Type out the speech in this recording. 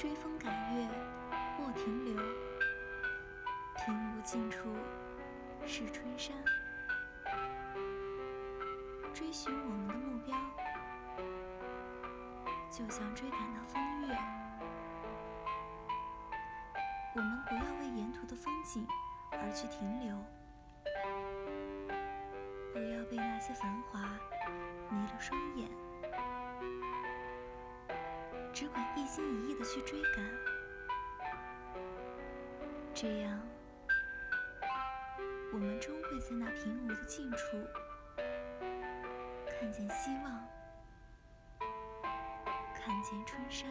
追风赶月莫停留，平无尽处是春山。追寻我们的目标。就像追赶到风月。我们不要为沿途的风景而去停留。不要被那些繁华迷了双眼。只管一心一。去追赶，这样，我们终会在那平芜的近处看见希望，看见春山。